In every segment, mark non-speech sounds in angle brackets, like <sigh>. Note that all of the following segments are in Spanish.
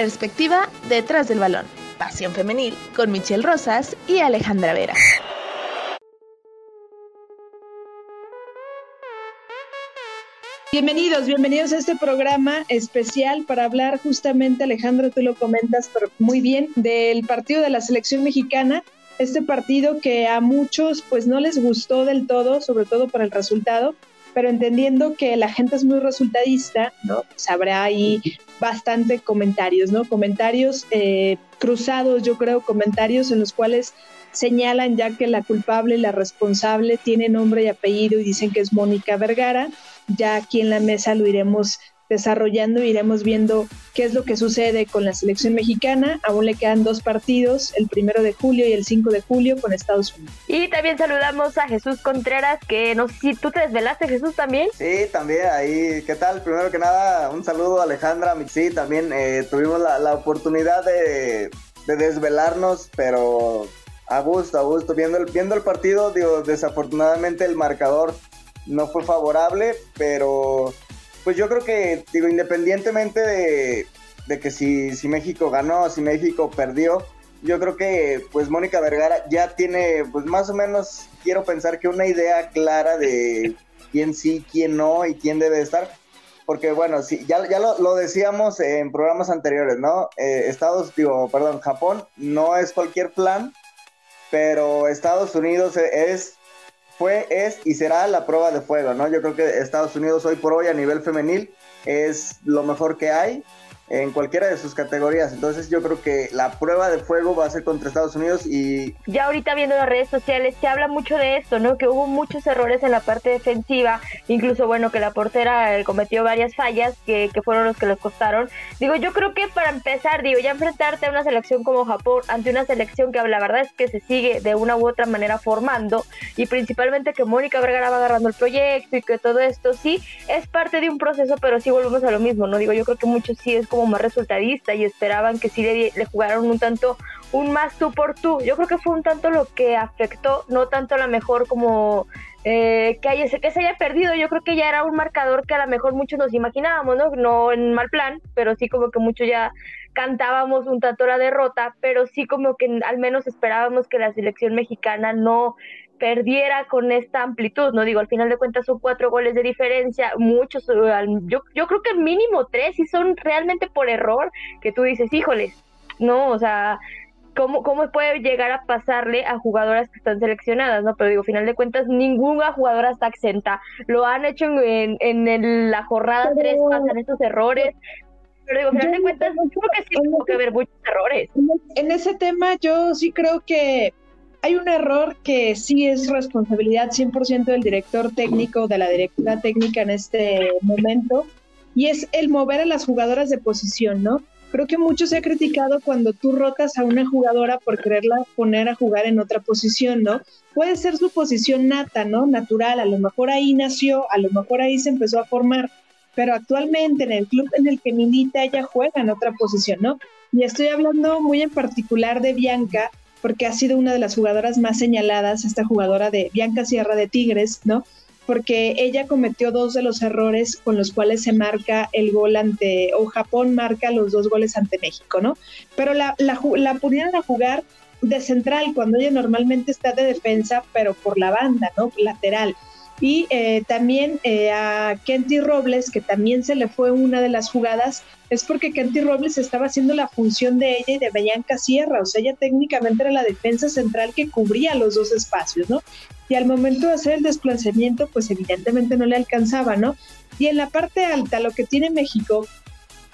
perspectiva detrás del balón. Pasión femenil con Michelle Rosas y Alejandra Vera. Bienvenidos, bienvenidos a este programa especial para hablar justamente, Alejandro, tú lo comentas muy bien, del partido de la selección mexicana, este partido que a muchos pues no les gustó del todo, sobre todo por el resultado, pero entendiendo que la gente es muy resultadista, ¿no? Pues habrá ahí bastante comentarios, ¿no? Comentarios eh, cruzados, yo creo, comentarios en los cuales señalan ya que la culpable, la responsable, tiene nombre y apellido y dicen que es Mónica Vergara ya aquí en la mesa lo iremos desarrollando, iremos viendo qué es lo que sucede con la selección mexicana. Aún le quedan dos partidos, el primero de julio y el 5 de julio con Estados Unidos. Y también saludamos a Jesús Contreras, que no sé si tú te desvelaste, Jesús, también. Sí, también ahí. ¿Qué tal? Primero que nada, un saludo a Alejandra. Sí, también eh, tuvimos la, oportunidad de, desvelarnos, pero a gusto, a gusto. Viendo el, viendo el partido, digo, desafortunadamente el marcador no fue favorable, pero pues yo creo que, digo, independientemente de, que si, si México ganó, si México perdió, yo creo que pues Mónica Vergara ya tiene pues más o menos, quiero pensar que una idea clara de quién sí, quién no y quién debe estar. Porque bueno, sí, ya, ya lo, decíamos en programas anteriores, ¿no? Eh, Estados, digo, perdón, Japón no es cualquier plan, pero Estados Unidos es fue, es y será la prueba de fuego, ¿no? Yo creo que Estados Unidos hoy por hoy a nivel femenil es lo mejor que hay en cualquiera de sus categorías. Entonces yo creo que la prueba de fuego va a ser contra Estados Unidos y... Ya ahorita viendo las redes sociales se habla mucho de esto, ¿no? Que hubo muchos errores en la parte defensiva, incluso bueno, que la portera eh, cometió varias fallas que, que fueron los que les costaron. Digo, yo creo que para empezar, digo, ya enfrentarte a una selección como Japón, ante una selección que la verdad es que se sigue de una u otra manera formando y principalmente que Mónica Vergara va agarrando el proyecto y que todo esto sí es parte de un proceso, pero sí volvemos a lo mismo, ¿no? Digo, yo creo que muchos sí es como más resultadista y esperaban que sí le, le jugaran un tanto un más tú por tú. Yo creo que fue un tanto lo que afectó, no tanto a lo mejor como eh, que, haya, que se haya perdido. Yo creo que ya era un marcador que a lo mejor muchos nos imaginábamos, ¿no? No en mal plan, pero sí como que muchos ya cantábamos un tanto la derrota, pero sí como que al menos esperábamos que la selección mexicana no perdiera con esta amplitud, no digo, al final de cuentas son cuatro goles de diferencia, muchos, eh, yo, yo creo que mínimo tres y son realmente por error que tú dices, híjoles, no, o sea, ¿cómo, cómo puede llegar a pasarle a jugadoras que están seleccionadas, no? Pero digo, al final de cuentas, ninguna jugadora está exenta, lo han hecho en, en, la jornada tres, pasan estos errores, pero digo, al final de cuentas, creo que sí tuvo que haber muchos errores. En ese tema yo sí creo que hay un error que sí es responsabilidad 100% del director técnico, de la directora técnica en este momento, y es el mover a las jugadoras de posición, ¿no? Creo que mucho se ha criticado cuando tú rotas a una jugadora por quererla poner a jugar en otra posición, ¿no? Puede ser su posición nata, ¿no? Natural, a lo mejor ahí nació, a lo mejor ahí se empezó a formar, pero actualmente en el club en el que milita ella juega en otra posición, ¿no? Y estoy hablando muy en particular de Bianca, porque ha sido una de las jugadoras más señaladas, esta jugadora de Bianca Sierra de Tigres, ¿no? Porque ella cometió dos de los errores con los cuales se marca el gol ante, o Japón marca los dos goles ante México, ¿no? Pero la, la, la pudieron a jugar de central cuando ella normalmente está de defensa, pero por la banda, ¿no? Lateral. Y eh, también eh, a Kenty Robles, que también se le fue una de las jugadas, es porque Kenty Robles estaba haciendo la función de ella y de Bianca Sierra, o sea, ella técnicamente era la defensa central que cubría los dos espacios, ¿no? Y al momento de hacer el desplazamiento, pues evidentemente no le alcanzaba, ¿no? Y en la parte alta, lo que tiene México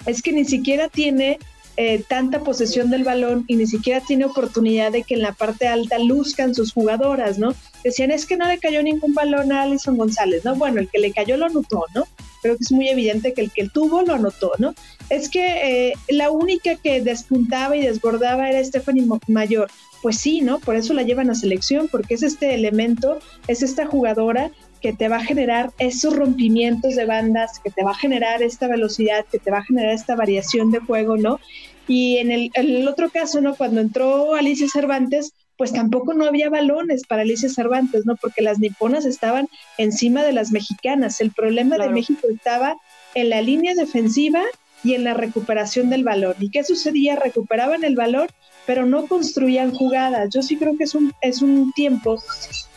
es que ni siquiera tiene eh, tanta posesión del balón y ni siquiera tiene oportunidad de que en la parte alta luzcan sus jugadoras, ¿no? Decían, es que no le cayó ningún balón a Alison González, ¿no? Bueno, el que le cayó lo anotó, ¿no? Creo que es muy evidente que el que tuvo lo anotó, ¿no? Es que eh, la única que despuntaba y desbordaba era Stephanie Mayor. Pues sí, ¿no? Por eso la llevan a selección, porque es este elemento, es esta jugadora que te va a generar esos rompimientos de bandas, que te va a generar esta velocidad, que te va a generar esta variación de juego, ¿no? Y en el, otro caso, ¿no? Cuando entró Alicia Cervantes, pues tampoco no había balones para Alicia Cervantes, ¿no? Porque las niponas estaban encima de las mexicanas. El problema de México estaba en la línea defensiva y en la recuperación del balón. ¿Y qué sucedía? Recuperaban el balón, pero no construían jugadas. Yo sí creo que es un, es un tiempo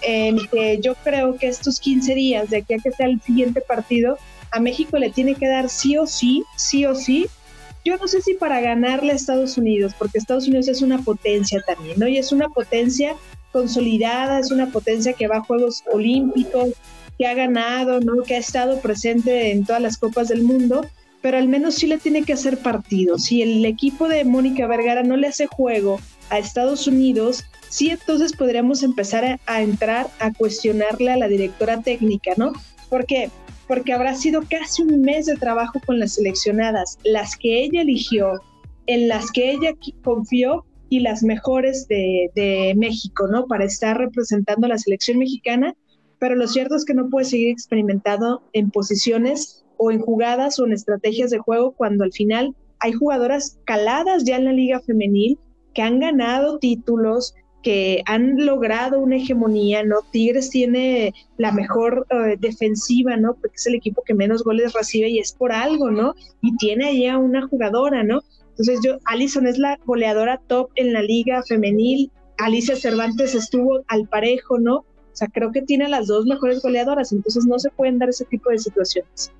en que yo creo que estos 15 días, de aquí a que sea el siguiente partido, a México le tiene que dar sí o sí, sí o sí. Yo no sé si para ganarle a Estados Unidos, porque Estados Unidos es una potencia también, ¿no? Y es una potencia consolidada, es una potencia que va a Juegos Olímpicos, que ha ganado, ¿no? Que ha estado presente en todas las copas del mundo, pero al menos sí le tiene que hacer partido. Si el equipo de Mónica Vergara no le hace juego a Estados Unidos, sí entonces podríamos empezar a, entrar a cuestionarle a la directora técnica, ¿no? Porque porque habrá sido casi un mes de trabajo con las seleccionadas, las que ella eligió, en las que ella confió y las mejores de, de México, ¿no? Para estar representando a la selección mexicana, pero lo cierto es que no puede seguir experimentando en posiciones o en jugadas o en estrategias de juego cuando al final hay jugadoras caladas ya en la liga femenil que han ganado títulos, que han logrado una hegemonía, ¿no? Tigres tiene la mejor eh, defensiva, ¿no? Porque es el equipo que menos goles recibe y es por algo, ¿no? Y tiene allá una jugadora, ¿no? Entonces yo, Alison es la goleadora top en la liga femenil, Alicia Cervantes estuvo al parejo, ¿no? O sea, creo que tiene las dos mejores goleadoras, entonces no se pueden dar ese tipo de situaciones.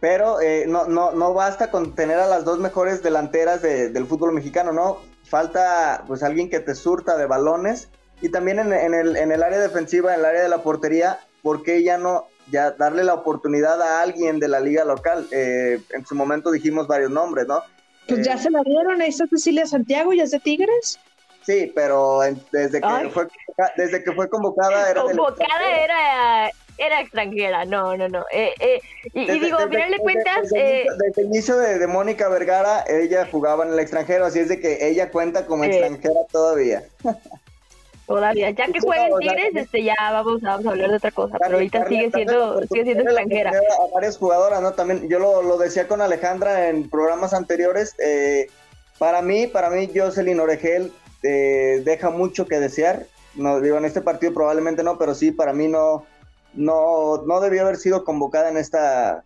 Pero eh, no, no, no basta con tener a las dos mejores delanteras del fútbol mexicano, ¿no? Falta pues alguien que te surta de balones y también en, el, en el área defensiva, en el área de la portería, ¿por qué ya no ya darle la oportunidad a alguien de la liga local? Eh, en su momento dijimos varios nombres, ¿no? Pues ya eh, se la dieron, ahí está Cecilia Santiago, ya es de Tigres. Sí, pero desde que, fue, desde que fue convocada era Convocada era, era extranjera, no, no, no. Eh, eh, y, digo, a final de cuentas... Desde, el inicio de, Mónica Vergara, ella jugaba en el extranjero, así es de que ella cuenta como extranjera todavía. Todavía, ya que juega en Tigres, este, ya vamos, vamos a hablar de otra cosa, pero ahorita sigue siendo, sigue siendo extranjera. A varias jugadoras, ¿no? También, yo lo, lo decía con Alejandra en programas anteriores, eh, para mí, para mí, Jocelyn Oregel eh, deja mucho que desear. No, digo, en este partido probablemente no, pero sí, para mí no, no, no debió haber sido convocada en, esta,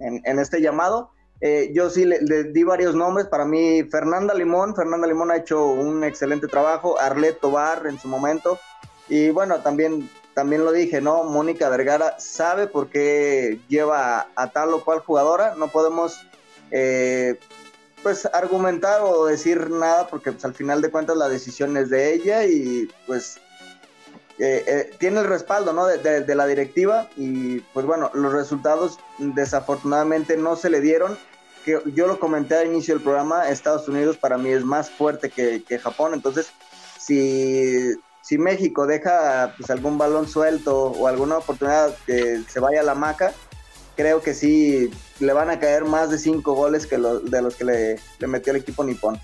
en, este llamado. Eh, yo sí le, di varios nombres. Para mí, Fernanda Limón. Fernanda Limón ha hecho un excelente trabajo. Arlet Tobar en su momento. Y bueno, también, también lo dije, ¿no? Mónica Vergara sabe por qué lleva a, tal o cual jugadora. No podemos eh, pues argumentar o decir nada porque pues, al final de cuentas la decisión es de ella y pues eh, eh, tiene el respaldo ¿no? de, la directiva y pues bueno, los resultados desafortunadamente no se le dieron. Que yo lo comenté al inicio del programa, Estados Unidos para mí es más fuerte que, Japón, entonces si, si México deja pues, algún balón suelto o alguna oportunidad que se vaya a la maca, creo que sí le van a caer más de cinco goles que de los que le, le, metió el equipo nipón.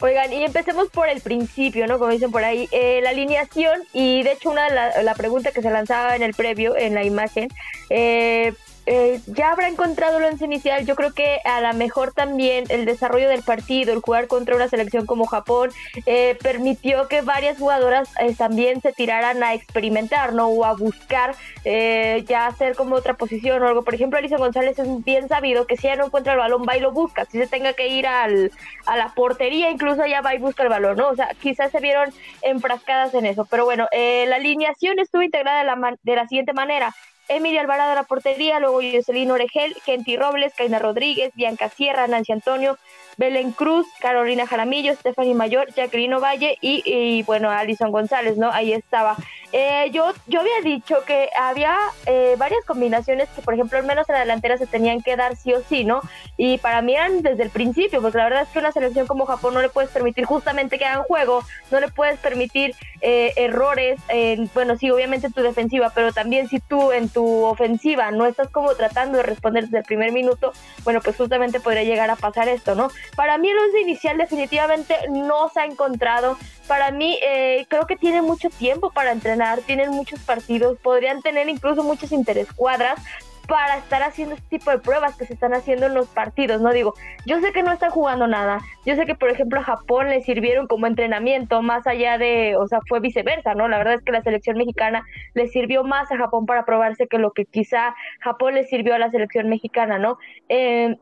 Oigan, y empecemos por el principio, ¿no? Como dicen por ahí, eh, la alineación y de hecho una de la, la pregunta que se lanzaba en el previo, en la imagen, eh, eh, ya habrá encontrado el once inicial. Yo creo que a lo mejor también el desarrollo del partido, el jugar contra una selección como Japón, eh, permitió que varias jugadoras eh, también se tiraran a experimentar, ¿no? O a buscar ya hacer como otra posición o algo. Por ejemplo, Alicia González es bien sabido que si ella no encuentra el balón, va y lo busca. Si se tenga que ir al, a la portería, incluso ella va y busca el balón, ¿no? O sea, quizás se vieron enfrascadas en eso. Pero bueno, la alineación estuvo integrada de la, de la siguiente manera. Emilia Alvarado de la portería, luego Jocelyn Oregel, Kenty Robles, Caina Rodríguez, Bianca Sierra, Nancy Antonio, Belén Cruz, Carolina Jaramillo, Stephanie Mayor, Jacqueline Valle y, y, bueno, Alison González, ¿no? Ahí estaba. Eh, yo, yo había dicho que había eh, varias combinaciones que, por ejemplo, al menos en la delantera se tenían que dar sí o sí, ¿no? Y para mí eran desde el principio, porque la verdad es que una selección como Japón no le puedes permitir justamente que hagan juego, no le puedes permitir eh, errores, en, bueno, sí, obviamente en tu defensiva, pero también si tú en tu ofensiva no estás como tratando de responder desde el primer minuto, bueno, pues justamente podría llegar a pasar esto, ¿no? Para mí el once inicial definitivamente no se ha encontrado para mí eh, creo que tiene mucho tiempo para entrenar, tienen muchos partidos, podrían tener incluso muchas interescuadras para estar haciendo este tipo de pruebas que se están haciendo en los partidos, ¿no? Digo, yo sé que no están jugando nada, yo sé que por ejemplo a Japón le sirvieron como entrenamiento, más allá de, o sea, fue viceversa, ¿no? La verdad es que la selección mexicana le sirvió más a Japón para probarse que lo que quizá Japón le sirvió a la selección mexicana, ¿no? Eh,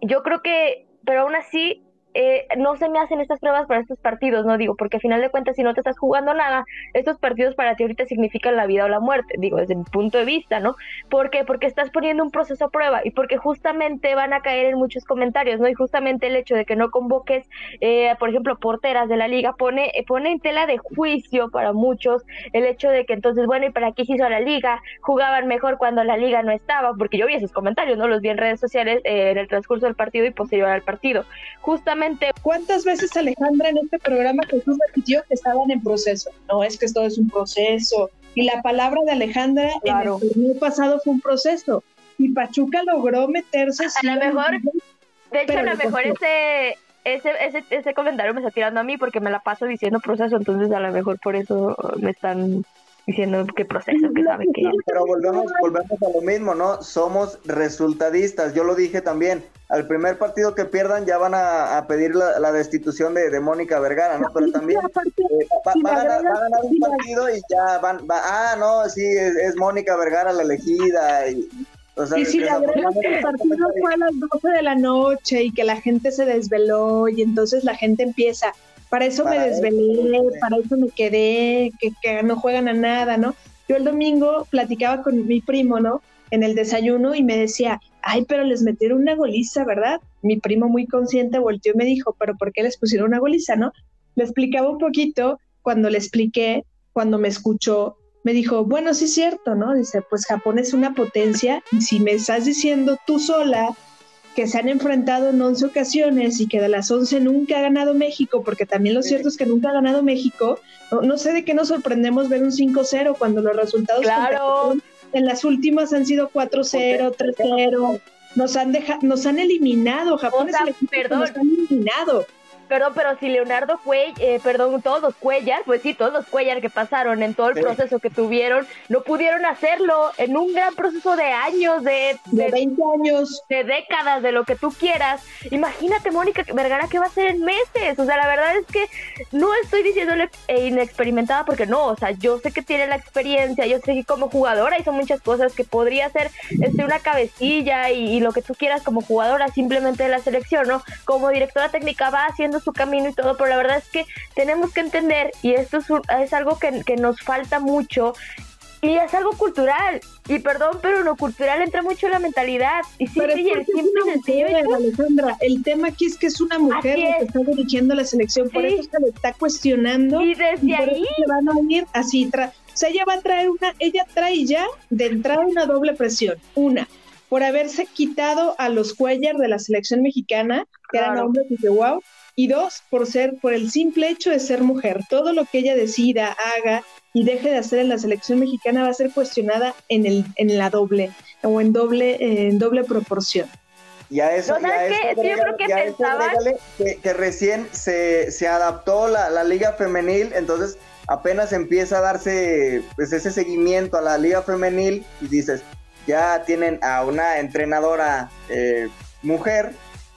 yo creo que, pero aún así, eh, no se me hacen estas pruebas para estos partidos, no digo, porque al final de cuentas, si no te estás jugando nada, estos partidos para ti ahorita significan la vida o la muerte, digo, desde mi punto de vista, ¿no? ¿Por qué? Porque estás poniendo un proceso a prueba y porque justamente van a caer en muchos comentarios, ¿no? Y justamente el hecho de que no convoques, eh, por ejemplo, porteras de la liga, pone, pone en tela de juicio para muchos el hecho de que entonces, bueno, ¿y para qué se hizo la liga? Jugaban mejor cuando la liga no estaba, porque yo vi esos comentarios, ¿no? Los vi en redes sociales eh, en el transcurso del partido y posterior al partido. Justamente ¿Cuántas veces Alejandra en este programa Jesús repitió que estaban en proceso? No, es que esto es un proceso. Y la palabra de Alejandra en el torneo pasado fue un proceso. Y Pachuca logró meterse. A lo mejor, de hecho, a lo mejor ese, ese, ese, ese comentario me está tirando a mí porque me la paso diciendo proceso, entonces a lo mejor por eso me están diciendo qué proceso, que sabe que... Pero volvemos, volvemos a lo mismo, ¿no? Somos resultadistas, yo lo dije también, al primer partido que pierdan ya van a, pedir la, destitución de, Mónica Vergara, ¿no? Pero también eh, va, a ganar, un partido y ya van, va, ah, no, sí, es, Mónica Vergara la elegida y... y si la verdad que el partido fue a las 12 de la noche y que la gente se desveló y entonces la gente empieza, para eso me desvelé, para eso me quedé, que, que no juegan a nada, ¿no? Yo el domingo platicaba con mi primo, ¿no? En el desayuno y me decía, ay, pero les metieron una goliza, ¿verdad? Mi primo muy consciente volteó y me dijo, pero ¿por qué les pusieron una goliza, no? Le explicaba un poquito, cuando le expliqué, cuando me escuchó, me dijo, bueno, sí es cierto, ¿no? Dice, pues Japón es una potencia y si me estás diciendo tú sola que se han enfrentado en 11 ocasiones y que de las 11 nunca ha ganado México, porque también lo cierto es que nunca ha ganado México, no, sé de qué nos sorprendemos ver un 5-0 cuando los resultados en las últimas han sido 4-0, 3-0. Nos han dejado, nos han eliminado, Japón perdón. nos han eliminado. Perdón, pero si Leonardo Cuellar, eh, perdón, todos los Cuellar, pues sí, todos los Cuellar que pasaron en todo el proceso que tuvieron, no pudieron hacerlo en un gran proceso de años, de, de, 20 años, de décadas, de lo que tú quieras. Imagínate, Mónica Vergara, ¿qué va a hacer en meses? O sea, la verdad es que no estoy diciéndole eh, inexperimentada porque no, o sea, yo sé que tiene la experiencia, yo sé que como jugadora hizo muchas cosas que podría ser este, una cabecilla y, y lo que tú quieras como jugadora simplemente de la selección, ¿no? Como directora técnica va haciendo su camino y todo, pero la verdad es que tenemos que entender, y esto es, algo que, nos falta mucho, y es algo cultural. Y perdón, pero lo cultural entra mucho en la mentalidad. Y sí, el Alejandra, el tema aquí es que es una mujer que está dirigiendo la selección, por eso se le está cuestionando. Y desde ahí. van a ir así. o sea, ella va a traer una, ella trae ya de entrada una doble presión. Una, por haberse quitado a los Cuellar de la selección mexicana, que eran hombres y que wow y dos, por ser, por el simple hecho de ser mujer. Todo lo que ella decida, haga y deje de hacer en la selección mexicana va a ser cuestionada en el, en la doble, o en doble, en doble proporción. Y a eso, no, yo creo que, pensaba... que, recién se, se adaptó la, la, liga femenil, entonces apenas empieza a darse pues ese seguimiento a la liga femenil y dices, ya tienen a una entrenadora eh, mujer,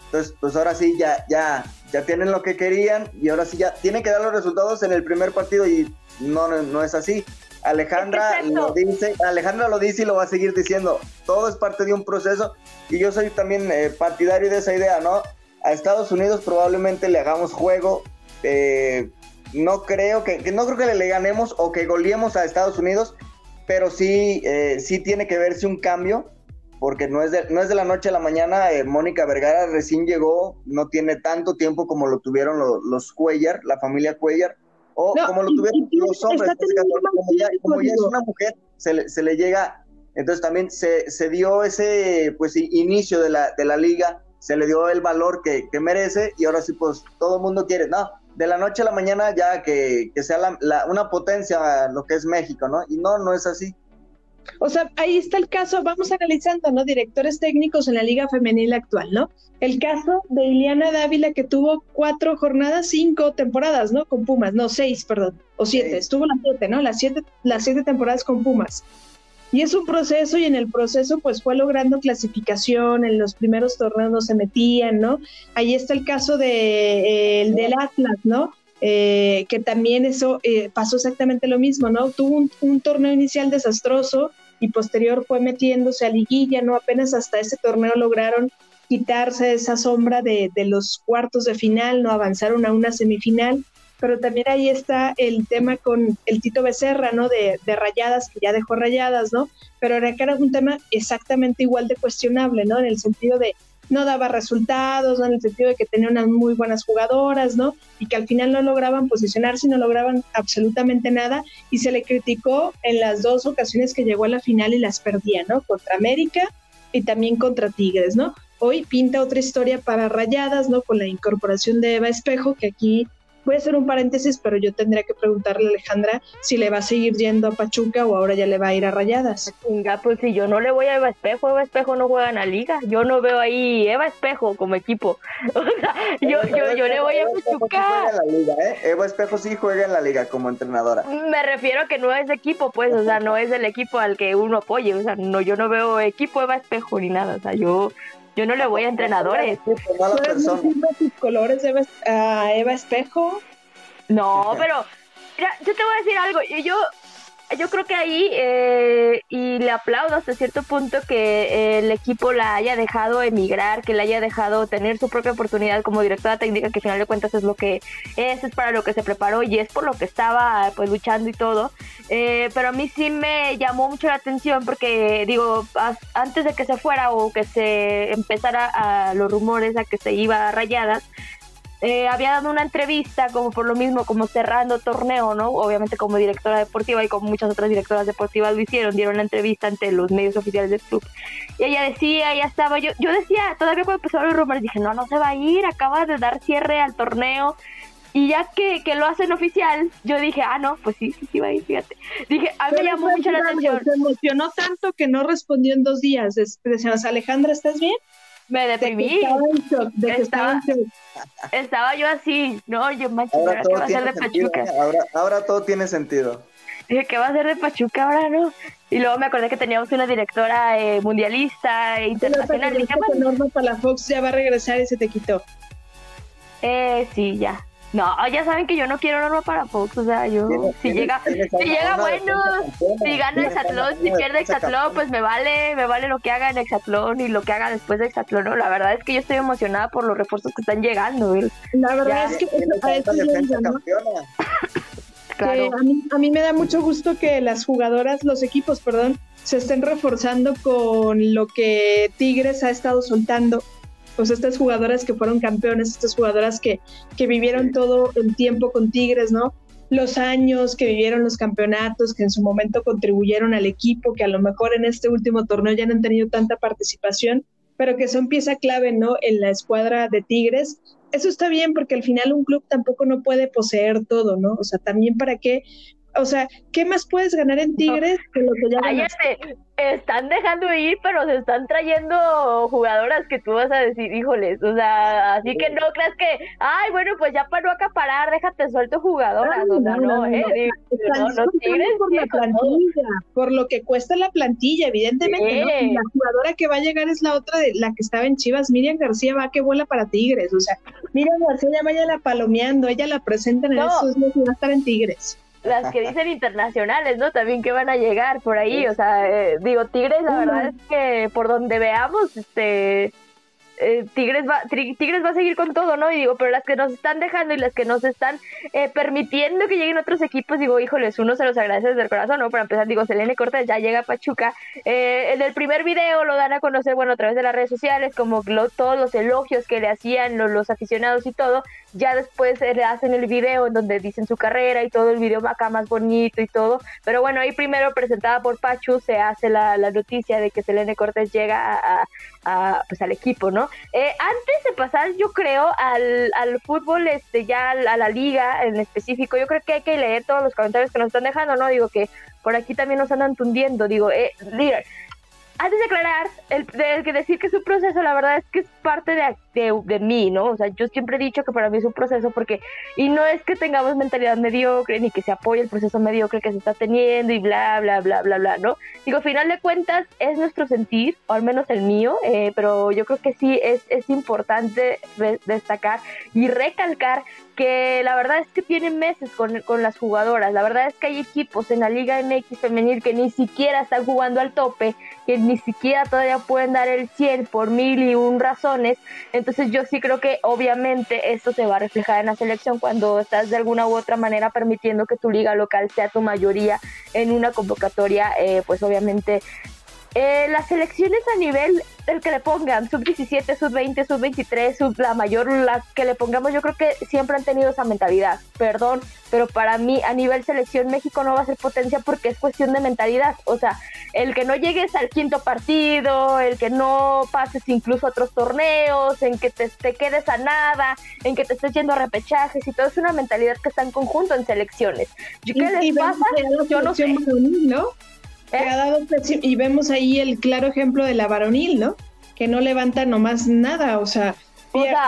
entonces pues ahora sí ya, ya ya tienen lo que querían y ahora sí ya tienen que dar los resultados en el primer partido y no, no, es así. Alejandra lo dice, Alejandra lo dice y lo va a seguir diciendo. Todo es parte de un proceso y yo soy también eh, partidario de esa idea, ¿no? A Estados Unidos probablemente le hagamos juego. Eh, no creo que, no creo que le ganemos o que goleemos a Estados Unidos, pero sí, eh, sí tiene que verse un cambio porque no es de, no es de la noche a la mañana. Eh, Mónica Vergara recién llegó, no tiene tanto tiempo como lo tuvieron los Cuellar, la familia Cuellar, o como lo tuvieron los hombres. Como ya, como ya, es una mujer, se le, se le llega. Entonces también se, se, dio ese pues inicio de la, de la liga, se le dio el valor que, que merece y ahora sí pues todo el mundo quiere, no, de la noche a la mañana ya que, que sea la, la, una potencia lo que es México, ¿no? Y no, no es así. O sea, ahí está el caso, vamos analizando, ¿no? Directores técnicos en la Liga Femenil actual, ¿no? El caso de Iliana Dávila que tuvo cuatro jornadas, cinco temporadas, ¿no? Con Pumas, no, seis, perdón, o siete, estuvo las siete, ¿no? Las siete, las siete temporadas con Pumas. Y es un proceso y en el proceso pues fue logrando clasificación, en los primeros torneos no se metían, ¿no? Ahí está el caso de, eh, el del Atlas, ¿no? Eh, que también eso eh, pasó exactamente lo mismo, ¿no? Tuvo un, torneo inicial desastroso y posterior fue metiéndose a liguilla, ¿no? Apenas hasta ese torneo lograron quitarse esa sombra de, de los cuartos de final, no avanzaron a una semifinal pero también ahí está el tema con el Tito Becerra, ¿no? De, rayadas, que ya dejó rayadas, ¿no? Pero que era un tema exactamente igual de cuestionable, ¿no? En el sentido de no daba resultados, ¿no? En el sentido de que tenía unas muy buenas jugadoras, ¿no? Y que al final no lograban posicionarse, no lograban absolutamente nada y se le criticó en las dos ocasiones que llegó a la final y las perdía, ¿no? Contra América y también contra Tigres, ¿no? Hoy pinta otra historia para Rayadas, ¿no? Con la incorporación de Eva Espejo, que aquí Voy a hacer un paréntesis, pero yo tendría que preguntarle a Alejandra si le va a seguir yendo a Pachuca o ahora ya le va a ir a Rayadas. Venga, pues si yo no le voy a Eva Espejo, Eva Espejo no juega en la liga. Yo no veo ahí Eva Espejo como equipo. <laughs> O sea, yo, yo, yo le voy a Pachuca. ¿eh? Eva Espejo sí juega en la liga como entrenadora. Me refiero a que no es equipo, pues, o sea, no es el equipo al que uno apoye. O sea, no, yo no veo equipo Eva Espejo ni nada. O sea, yo yo no le voy a entrenadores. tus colores a Eva Espejo? No, pero yo te voy a decir algo. Yo, yo creo que ahí, eh, y le aplaudo hasta cierto punto que el equipo la haya dejado emigrar, que la haya dejado tener su propia oportunidad como directora técnica, que al final de cuentas es lo que es, es para lo que se preparó y es por lo que estaba pues luchando y todo. Eh, pero a mí sí me llamó mucho la atención porque, digo, antes de que se fuera o que se empezara a los rumores a que se iba a rayadas, eh, había dado una entrevista como por lo mismo, como cerrando torneo, ¿no? Obviamente como directora deportiva y como muchas otras directoras deportivas lo hicieron, dieron la entrevista ante los medios oficiales del club. Y ella decía, ya estaba, yo, yo decía, todavía cuando empezaron los rumores, dije, no, no se va a ir, acaba de dar cierre al torneo. Y ya que, que lo hacen oficial, yo dije, ah, no, pues sí, sí, sí va a ir, fíjate. Dije, a mí me llamó mucho la atención. Se emocionó tanto que no respondió en dos días. Decíamos, Alejandra, ¿estás bien? Me deprimí. estaba, yo así, no, yo ahora ¿qué va a ser de Pachuca? Ahora, ahora todo tiene sentido. Dije, ¿qué va a ser de Pachuca ahora no? Y luego me acordé que teníamos una directora eh, mundialista e internacional. Dije, Norma Fox ya va a regresar y se te quitó. Eh, sí, ya. No, ya saben que yo no quiero norma para Fox, o sea, yo si llega, si llega bueno, si gana Exatlón, si pierde Exatlón, pues me vale, me vale lo que haga en Exatlón y lo que haga después de Exatlón, ¿no? La verdad es que yo estoy emocionada por los refuerzos que están llegando, La verdad es que <laughs> Claro. a, mí, a mí me da mucho gusto que las jugadoras, los equipos, perdón, se estén reforzando con lo que Tigres ha estado soltando pues estas jugadoras que fueron campeones, estas jugadoras que, que vivieron todo el tiempo con Tigres, ¿no? Los años que vivieron los campeonatos, que en su momento contribuyeron al equipo, que a lo mejor en este último torneo ya no han tenido tanta participación, pero que son pieza clave, ¿no? En la escuadra de Tigres. Eso está bien porque al final un club tampoco no puede poseer todo, ¿no? O sea, también para qué o sea, ¿qué más puedes ganar en Tigres que lo que ya Cállate, están dejando ir, pero se están trayendo jugadoras que tú vas a decir, híjoles, o sea, así que no creas que, ay, bueno, pues ya para no acaparar, déjate suelto jugadoras, o sea, no, eh, no, no, Tigres por la plantilla, por lo que cuesta la plantilla, evidentemente, ¿no? la jugadora que va a llegar es la otra de la que estaba en Chivas, Miriam García va que vuela para Tigres, o sea, Miriam García ya vaya la palomeando, ella la presentan en esos días y va a estar en Tigres las que dicen internacionales, ¿no? También que van a llegar por ahí, o sea, eh, digo, Tigres, la verdad es que por donde veamos, este, eh, Tigres va Tigres va a seguir con todo, ¿no? Y digo, pero las que nos están dejando y las que nos están eh, permitiendo que lleguen otros equipos, digo, híjoles, uno se los agradece desde el corazón, ¿no? Para empezar, digo, Selene Cortés ya llega a Pachuca. Eh, en el primer video lo dan a conocer, bueno, a través de las redes sociales, como todos los elogios que le hacían los, aficionados y todo. Ya después le hacen el video en donde dicen su carrera y todo el video acá más bonito y todo. Pero bueno, ahí primero presentada por Pachu se hace la, noticia de que Selene Cortés llega a, a, pues al equipo, ¿no? Eh, antes de pasar, yo creo, al, al fútbol, este, ya a la liga en específico, yo creo que hay que leer todos los comentarios que nos están dejando, ¿no? Digo que por aquí también nos andan tundiendo, digo, eh, líder, antes de aclarar, el, de, decir que es un proceso, la verdad es que es parte de, de, mí, ¿no? O sea, yo siempre he dicho que para mí es un proceso porque, y no es que tengamos mentalidad mediocre, ni que se apoye el proceso mediocre que se está teniendo y bla, bla, bla, bla, bla, ¿no? Digo, al final de cuentas es nuestro sentir, o al menos el mío, eh, pero yo creo que sí es, es importante destacar y recalcar que la verdad es que tienen meses con, con, las jugadoras. La verdad es que hay equipos en la Liga MX femenil que ni siquiera están jugando al tope, que ni siquiera todavía pueden dar el 100 por mil y un razones. Entonces yo sí creo que obviamente esto se va a reflejar en la selección cuando estás de alguna u otra manera permitiendo que tu liga local sea tu mayoría en una convocatoria, eh, pues obviamente eh, las selecciones a nivel del que le pongan, sub 17, sub 20, sub 23, sub la mayor, la que le pongamos, yo creo que siempre han tenido esa mentalidad. Perdón, pero para mí a nivel selección México no va a ser potencia porque es cuestión de mentalidad. O sea, el que no llegues al quinto partido, el que no pases incluso a otros torneos, en que te, te quedes a nada, en que te estés yendo a repechajes y todo es una mentalidad que está en conjunto en selecciones. ¿Qué les pasa? Yo no sé. ¿no? Y vemos ahí el claro ejemplo de la varonil, ¿no? Que no levanta nomás nada, o sea,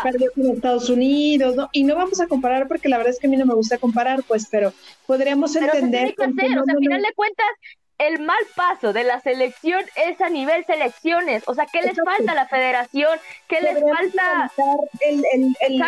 perdió con Estados Unidos, ¿no? Y no vamos a comparar porque la verdad es que a mí no me gusta comparar, pues, pero podríamos entender. que hacer, o sea, al final de cuentas, el mal paso de la selección es a nivel selecciones, o sea, ¿qué les falta a la federación? ¿Qué les falta? El, el, el,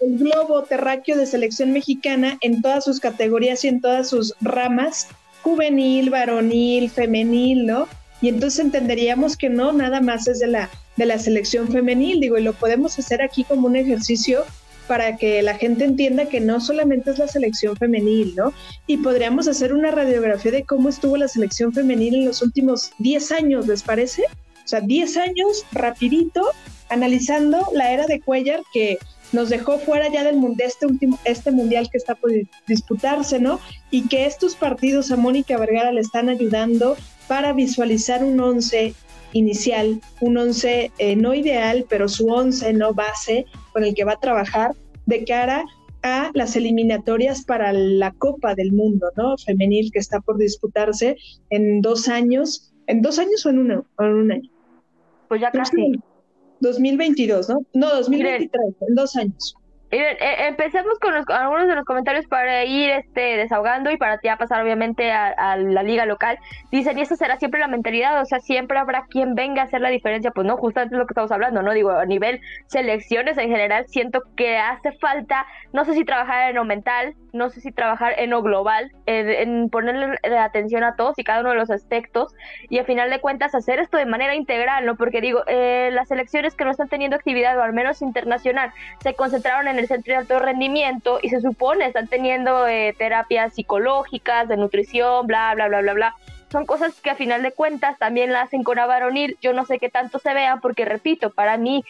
el, globo terráqueo de selección mexicana en todas sus categorías y en todas sus ramas juvenil, varonil, femenil, ¿no? Y entonces entenderíamos que no, nada más es de la, de la selección femenil, digo, y lo podemos hacer aquí como un ejercicio para que la gente entienda que no solamente es la selección femenil, ¿no? Y podríamos hacer una radiografía de cómo estuvo la selección femenil en los últimos 10 años, ¿les parece? O sea, 10 años, rapidito, analizando la era de Cuellar, que nos dejó fuera ya del de este último este mundial que está por disputarse, ¿no? Y que estos partidos a Mónica Vergara le están ayudando para visualizar un once inicial, un once eh, no ideal, pero su once no base con el que va a trabajar de cara a las eliminatorias para la Copa del Mundo, ¿no? Femenil que está por disputarse en dos años, en dos años o en, uno, o en un año. Pues ya casi. 2022, ¿no? No, 2023, en dos años. Eh, empecemos con algunos de los comentarios para ir este, desahogando y para ya pasar obviamente a, la liga local. Dicen, y esa será siempre la mentalidad, o sea, siempre habrá quien venga a hacer la diferencia. Pues no, justamente es lo que estamos hablando, ¿no? Digo, a nivel selecciones en general, siento que hace falta, no sé si trabajar en lo mental, no sé si trabajar en lo global, en, ponerle atención a todos y cada uno de los aspectos y al final de cuentas hacer esto de manera integral, ¿no? Porque digo, eh, las selecciones que no están teniendo actividad, o al menos internacional, se concentraron en el centro de alto rendimiento y se supone están teniendo eh, terapias psicológicas, de nutrición, bla, bla, bla, bla, bla son cosas que a final de cuentas también la hacen con Avaronil. Yo no sé qué tanto se vean porque, repito, para mí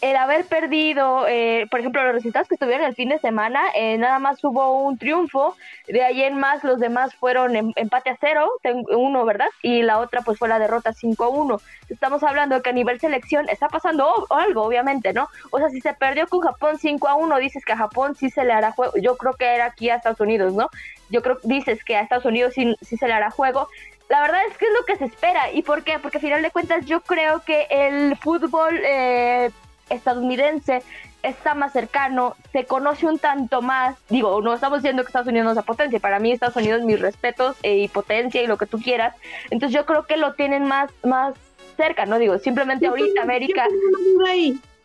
el haber perdido, eh, por ejemplo, los resultados que estuvieron el fin de semana, eh, nada más hubo un triunfo, de ahí en más los demás fueron em, empate a cero, uno, ¿verdad? Y la otra pues fue la derrota 5 a 1. Estamos hablando que a nivel selección está pasando algo, obviamente, ¿no? O sea, si se perdió con Japón 5 a 1, dices que a Japón sí se le hará juego, yo creo que era aquí a Estados Unidos, ¿no? Yo creo, dices que a Estados Unidos sí, sí se le hará juego, la verdad es que es lo que se espera. ¿Y por qué? Porque al final de cuentas yo creo que el fútbol eh, estadounidense está más cercano, se conoce un tanto más. Digo, no estamos diciendo que Estados Unidos no sea potencia, para mí Estados Unidos mis respetos eh, y potencia y lo que tú quieras. Entonces yo creo que lo tienen más, más cerca, ¿no? Digo, simplemente ahorita América...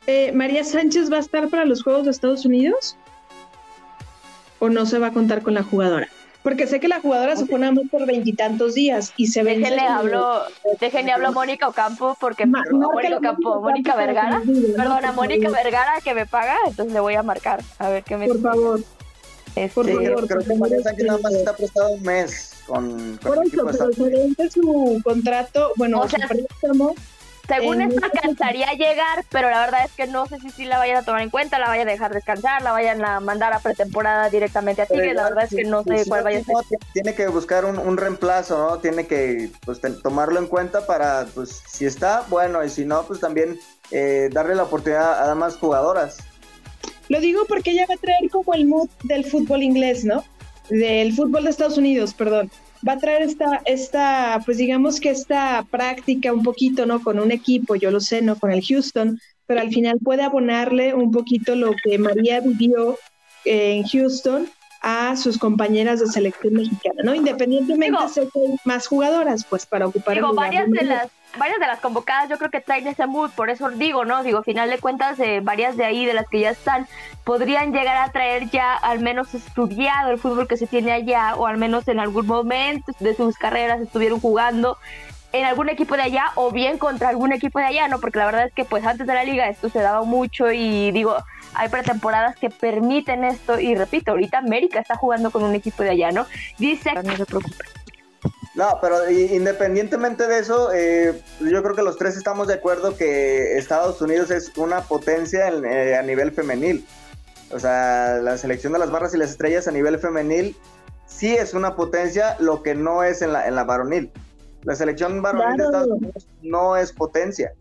Eh, ¿María Sánchez va a estar para los Juegos de Estados Unidos? ¿O no se va a contar con la jugadora? Porque sé que la jugadora se pone por veintitantos días y se ve. Déjenle hablo, déjenle hablo a Mónica Ocampo porque Mónica Ocampo, Mónica Vergara, perdona, Mónica Vergara que me paga, entonces le voy a marcar a ver qué me Por favor. Este, por favor, creo que María Sánchez nada más está prestado un mes con, con Por eso, pero su contrato, bueno, o sea, su préstamo según esto alcanzaría a llegar, pero la verdad es que no sé si sí la vayan a tomar en cuenta, la vayan a dejar descansar, la vayan a mandar a pretemporada directamente a Tigres, la verdad es que no sé cuál vaya a ser. Tiene que buscar un, reemplazo, ¿no? Tiene que pues, tomarlo en cuenta para, pues, si está, bueno, y si no, pues también eh, darle la oportunidad a más jugadoras. Lo digo porque ella va a traer como el mood del fútbol inglés, ¿no? Del fútbol de Estados Unidos, perdón va a traer esta, esta, pues digamos que esta práctica un poquito, ¿no? Con un equipo, yo lo sé, ¿no? Con el Houston, pero al final puede abonarle un poquito lo que María vivió en Houston a sus compañeras de selección mexicana, ¿no? Independientemente de ser más jugadoras, pues para ocupar digo, varias de las varias de las convocadas yo creo que traen ese mood, por eso digo, ¿no? Digo, final de cuentas, eh, varias de ahí, de las que ya están, podrían llegar a traer ya al menos estudiado el fútbol que se tiene allá, o al menos en algún momento de sus carreras estuvieron jugando. En algún equipo de allá o bien contra algún equipo de allá, ¿no? Porque la verdad es que pues antes de la liga esto se daba mucho y digo, hay pretemporadas que permiten esto y repito, ahorita América está jugando con un equipo de allá, ¿no? Dice, no se preocupe. No, pero independientemente de eso, eh, yo creo que los tres estamos de acuerdo que Estados Unidos es una potencia eh, a nivel femenil. O sea, la selección de las barras y las estrellas a nivel femenil sí es una potencia, lo que no es en la, en la varonil. La selección varonil de Estados Unidos no es potencia.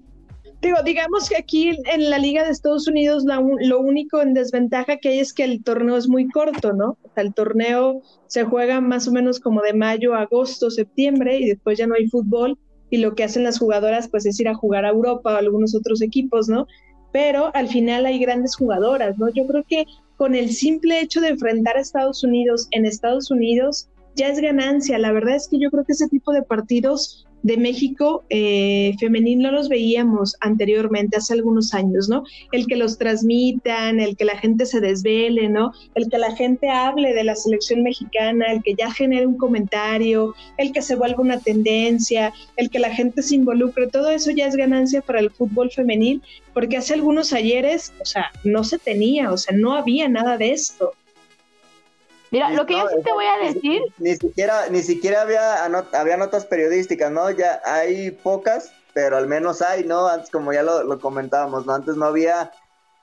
Digo, digamos que aquí en la Liga de Estados Unidos lo único en desventaja que hay es que el torneo es muy corto, ¿no? O sea, el torneo se juega más o menos como de mayo, agosto, septiembre y después ya no hay fútbol y lo que hacen las jugadoras pues es ir a jugar a Europa o a algunos otros equipos, ¿no? Pero al final hay grandes jugadoras, ¿no? Yo creo que con el simple hecho de enfrentar a Estados Unidos en Estados Unidos ya es ganancia. La verdad es que yo creo que ese tipo de partidos de México eh, femenil no los veíamos anteriormente, hace algunos años, ¿no? El que los transmitan, el que la gente se desvele, ¿no? El que la gente hable de la selección mexicana, el que ya genere un comentario, el que se vuelva una tendencia, el que la gente se involucre, todo eso ya es ganancia para el fútbol femenil, porque hace algunos ayeres, o sea, no se tenía, o sea, no había nada de esto. Mira, lo que yo sí te voy a decir. Ni, siquiera, ni siquiera había, había notas periodísticas, ¿no? Ya hay pocas, pero al menos hay, ¿no? Antes, como ya lo, comentábamos, ¿no? Antes no había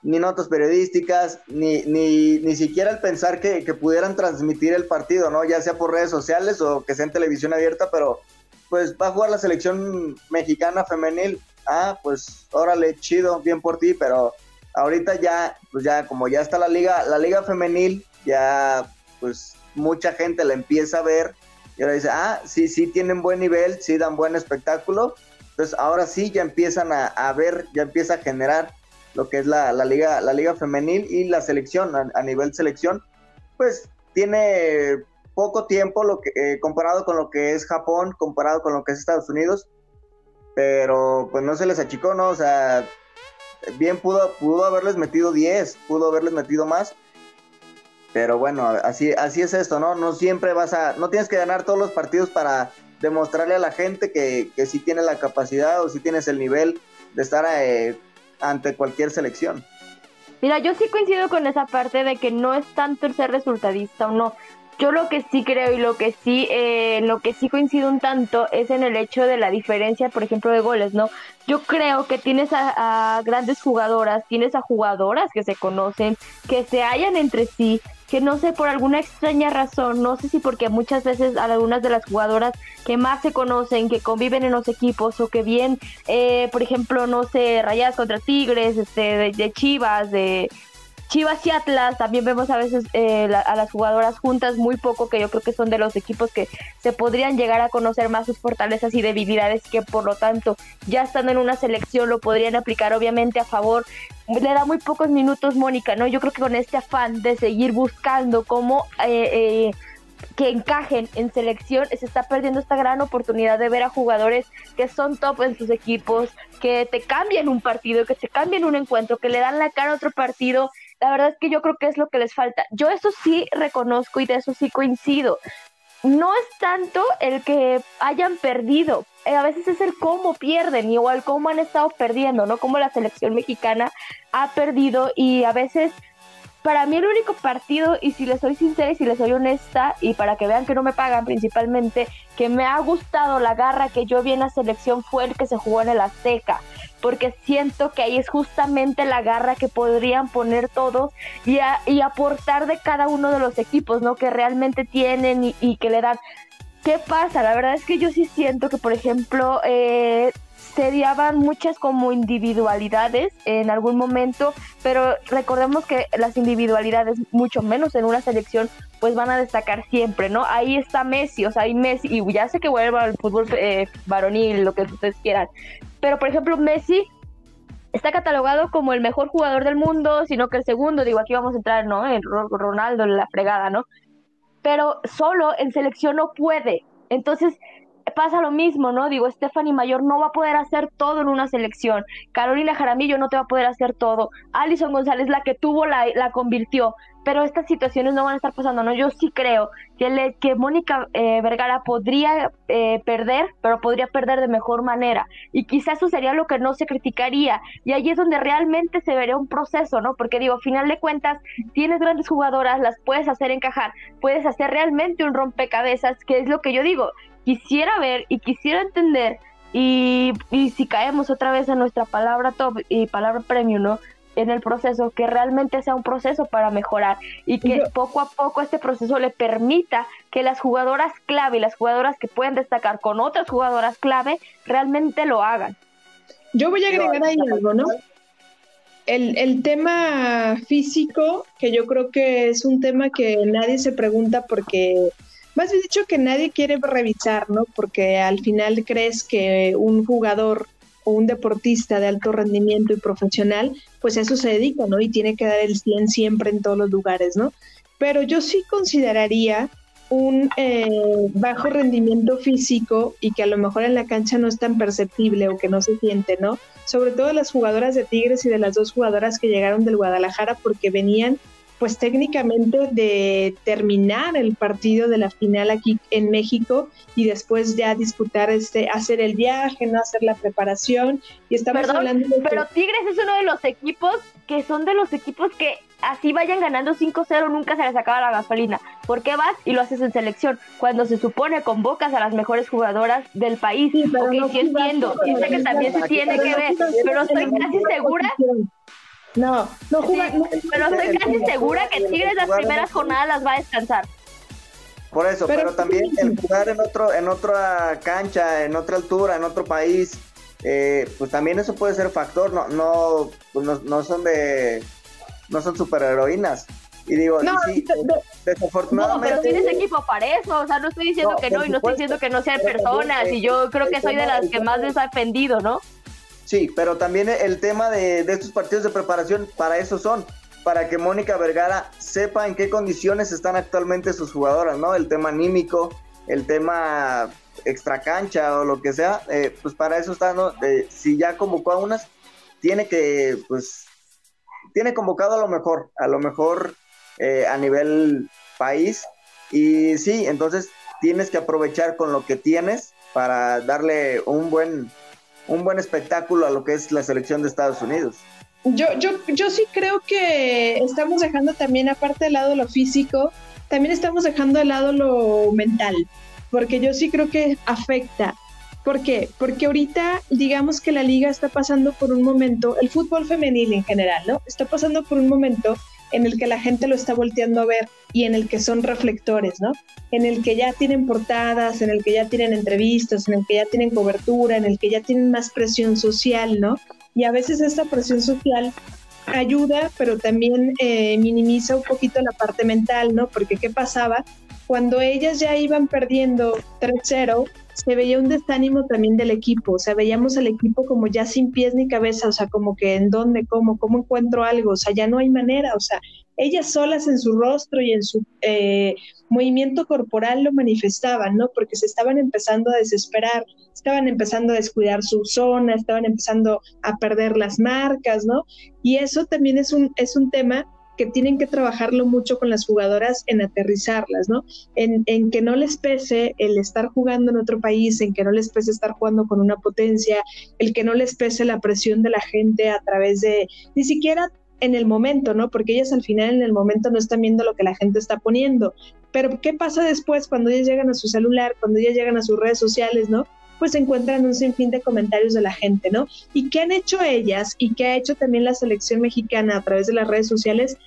ni notas periodísticas, ni, ni, ni siquiera el pensar que, que, pudieran transmitir el partido, ¿no? Ya sea por redes sociales o que sea en televisión abierta, pero pues va a jugar la selección mexicana femenil. Ah, pues órale, chido, bien por ti, pero ahorita ya, pues ya como ya está la liga, la liga femenil, ya pues mucha gente la empieza a ver y ahora dice, ah, sí, sí tienen buen nivel, sí dan buen espectáculo. Entonces ahora sí ya empiezan a, ver, ya empieza a generar lo que es la, liga, la liga femenil y la selección a, nivel selección, pues tiene poco tiempo lo que, eh, comparado con lo que es Japón, comparado con lo que es Estados Unidos, pero pues no se les achicó, ¿no? O sea, bien pudo, pudo haberles metido 10, pudo haberles metido más, pero bueno, así, así es esto, ¿no? No siempre vas a, no tienes que ganar todos los partidos para demostrarle a la gente que, que sí tienes la capacidad o sí tienes el nivel de estar eh, ante cualquier selección. Mira, yo sí coincido con esa parte de que no es tanto el ser resultadista o no. Yo lo que sí creo y lo que sí, eh, lo que sí coincido un tanto es en el hecho de la diferencia, por ejemplo, de goles, ¿no? Yo creo que tienes a grandes jugadoras, tienes a jugadoras que se conocen, que se hallan entre sí, que no sé, por alguna extraña razón, no sé si porque muchas veces algunas de las jugadoras que más se conocen, que conviven en los equipos o que bien, eh, por ejemplo, no sé, rayadas contra Tigres, este, de Chivas, de, Chivas y Atlas también vemos a veces eh, a las jugadoras juntas muy poco, que yo creo que son de los equipos que se podrían llegar a conocer más sus fortalezas y debilidades, que por lo tanto ya estando en una selección lo podrían aplicar obviamente a favor. Le da muy pocos minutos Mónica, ¿no? Yo creo que con este afán de seguir buscando cómo... Eh, eh, que encajen en selección, se está perdiendo esta gran oportunidad de ver a jugadores que son top en sus equipos, que te cambian un partido, que te cambian un encuentro, que le dan la cara a otro partido la verdad es que yo creo que es lo que les falta. Yo eso sí reconozco y de eso sí coincido. No es tanto el que hayan perdido, eh, a veces es el cómo pierden, igual cómo han estado perdiendo, ¿no? Cómo la selección mexicana ha perdido y a veces para mí el único partido, y si les soy sincera y si les soy honesta, y para que vean que no me pagan principalmente, que me ha gustado la garra que yo vi en la selección fue el que se jugó en el Azteca porque siento que ahí es justamente la garra que podrían poner todos y, y aportar de cada uno de los equipos, ¿no? Que realmente tienen y, que le dan. ¿Qué pasa? La verdad es que yo sí siento que, por ejemplo, eh, sediaban muchas como individualidades en algún momento, pero recordemos que las individualidades, mucho menos en una selección, pues van a destacar siempre, ¿no? Ahí está Messi, o sea, hay Messi, y ya sé que vuelva al fútbol eh, varonil, lo que ustedes quieran, pero por ejemplo Messi está catalogado como el mejor jugador del mundo, sino que el segundo, digo, aquí vamos a entrar, ¿no? En Ronaldo, en la fregada, ¿no? Pero solo en selección no puede. Entonces, pasa lo mismo, ¿no? Digo, Stephanie Mayor no va a poder hacer todo en una selección. Carolina Jaramillo no te va a poder hacer todo. Alison González, la que tuvo, la, la convirtió pero estas situaciones no van a estar pasando, ¿no? Yo sí creo que, le, que Mónica eh, Vergara podría eh, perder, pero podría perder de mejor manera. Y quizás eso sería lo que no se criticaría. Y ahí es donde realmente se vería un proceso, ¿no? Porque digo, a final de cuentas, tienes grandes jugadoras, las puedes hacer encajar, puedes hacer realmente un rompecabezas, que es lo que yo digo. Quisiera ver y quisiera entender y, y, si caemos otra vez en nuestra palabra top y palabra premio, ¿no? en el proceso, que realmente sea un proceso para mejorar y que poco a poco este proceso le permita que las jugadoras clave y las jugadoras que pueden destacar con otras jugadoras clave realmente lo hagan. Yo voy a agregar ahí algo, ¿no? El, el tema físico, que yo creo que es un tema que nadie se pregunta porque, más bien dicho, que nadie quiere revisar, ¿no? Porque al final crees que un jugador o un deportista de alto rendimiento y profesional, pues a eso se dedica, ¿no? Y tiene que dar el 100 siempre en todos los lugares, ¿no? Pero yo sí consideraría un eh, bajo rendimiento físico y que a lo mejor en la cancha no es tan perceptible o que no se siente, ¿no? Sobre todo las jugadoras de Tigres y de las dos jugadoras que llegaron del Guadalajara porque venían pues técnicamente de terminar el partido de la final aquí en México y después ya disputar este hacer el viaje, no hacer la preparación y estamos hablando de pero Tigres es uno de los equipos que son de los equipos que así vayan ganando 5-0 nunca se les acaba la gasolina. ¿Por qué vas y lo haces en selección? Cuando se supone convocas a las mejores jugadoras del país. Sí, pero no sí entiendo, sé que también se tiene que ver, pero estoy casi segura no, no juega. pero estoy casi segura que Tigres las primeras jornadas las va a descansar. Por eso, pero, también el jugar en otro, en otra cancha, en otra altura, en otro país, eh, pues también eso puede ser factor. No, no, pues no, son de, no son superheroínas. Y digo, no, sí, desafortunadamente. No, pero tienes equipo para eso. O sea, no estoy diciendo que no y no estoy diciendo que no sean personas. y yo creo que soy de las que más les ha defendido, ¿no? Sí, pero también el tema de, estos partidos de preparación, para eso son, para que Mónica Vergara sepa en qué condiciones están actualmente sus jugadoras, ¿no? El tema anímico, el tema extracancha o lo que sea, eh, pues para eso está, ¿no? Eh, si ya convocó a unas, tiene que, pues, tiene convocado a lo mejor, a lo mejor eh, a nivel país. Y sí, entonces tienes que aprovechar con lo que tienes para darle un buen un buen espectáculo a lo que es la selección de Estados Unidos. Yo, yo, yo sí creo que estamos dejando también, aparte del lado lo físico, también estamos dejando de lado lo mental, porque yo sí creo que afecta. ¿Por qué? Porque ahorita, digamos que la liga está pasando por un momento, el fútbol femenil en general, ¿no? Está pasando por un momento en el que la gente lo está volteando a ver y en el que son reflectores, ¿no? En el que ya tienen portadas, en el que ya tienen entrevistas, en el que ya tienen cobertura, en el que ya tienen más presión social, ¿no? Y a veces esta presión social ayuda, pero también eh, minimiza un poquito la parte mental, ¿no? Porque ¿qué pasaba? Cuando ellas ya iban perdiendo 3-0, se veía un desánimo también del equipo, o sea, veíamos al equipo como ya sin pies ni cabeza, o sea, como que en dónde, cómo, cómo encuentro algo, o sea, ya no hay manera, o sea, ellas solas en su rostro y en su eh, movimiento corporal lo manifestaban, ¿no? Porque se estaban empezando a desesperar, estaban empezando a descuidar su zona, estaban empezando a perder las marcas, ¿no? Y eso también es un, es un tema que tienen que trabajarlo mucho con las jugadoras en aterrizarlas, ¿no? En, en, que no les pese el estar jugando en otro país, en que no les pese estar jugando con una potencia, el que no les pese la presión de la gente a través de, ni siquiera en el momento, ¿no? Porque ellas al final en el momento no están viendo lo que la gente está poniendo. Pero ¿qué pasa después cuando ellas llegan a su celular, cuando ellas llegan a sus redes sociales, ¿no? pues encuentran un sinfín de comentarios de la gente, ¿no? ¿Y qué han hecho ellas y qué ha hecho también la selección mexicana a través de las redes sociales?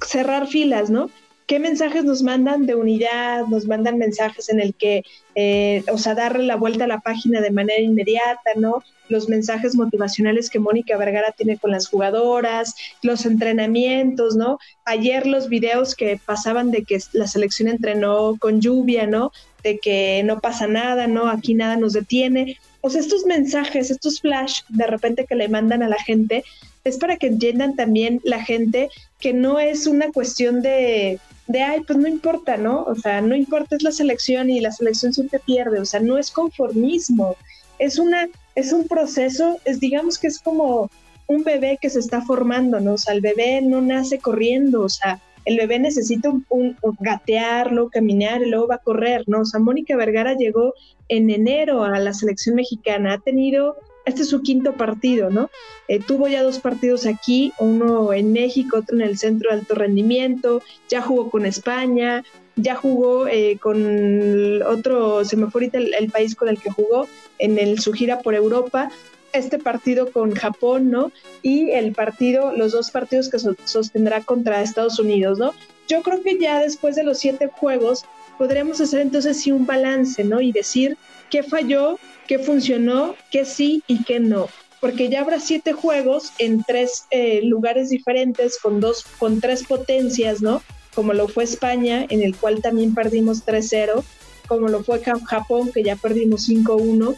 Cerrar filas, ¿no? ¿Qué mensajes nos mandan de unidad? Nos mandan mensajes en el que, eh, o sea, darle la vuelta a la página de manera inmediata, ¿no? Los mensajes motivacionales que Mónica Vergara tiene con las jugadoras, los entrenamientos, ¿no? Ayer los videos que pasaban de que la selección entrenó con lluvia, ¿no? De que no pasa nada, ¿no? Aquí nada nos detiene. Sea, estos mensajes, estos flash de repente que le mandan a la gente, es para que entiendan también la gente que no es una cuestión de de, ay, pues no importa, ¿no? O sea, no importa, es la selección y la selección siempre pierde, o sea, no es conformismo, es una, es un proceso, es digamos que es como un bebé que se está formando, ¿no? O sea, el bebé no nace corriendo, o sea, el bebé necesita un, gatearlo, caminar y luego va a correr, ¿no? O Mónica Vergara llegó en enero a la selección mexicana, ha tenido, este es su quinto partido, ¿no? Eh, tuvo ya dos partidos aquí, uno en México, otro en el Centro de Alto Rendimiento, ya jugó con España, ya jugó eh, con otro, se me fue ahorita el, país con el que jugó en su gira por Europa, este partido con Japón, ¿no? Y el partido, los dos partidos que sostendrá contra Estados Unidos, ¿no? Yo creo que ya después de los siete juegos podríamos hacer entonces sí un balance, ¿no? Y decir qué falló, qué funcionó, qué sí y qué no. Porque ya habrá siete juegos en tres eh, lugares diferentes, con dos, con tres potencias, ¿no? Como lo fue España, en el cual también perdimos 3-0, como lo fue Japón, que ya perdimos 5-1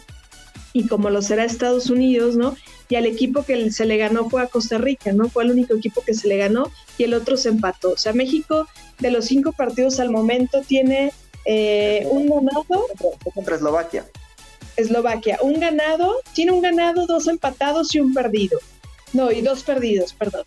y como lo será Estados Unidos, ¿no? Y al equipo que se le ganó fue a Costa Rica, ¿no? Fue el único equipo que se le ganó y el otro se empató. O sea, México de los cinco partidos al momento tiene eh, un ganado. Contra Eslovaquia. Eslovaquia, un ganado, tiene un ganado, dos empatados y un perdido. No, y dos perdidos, perdón.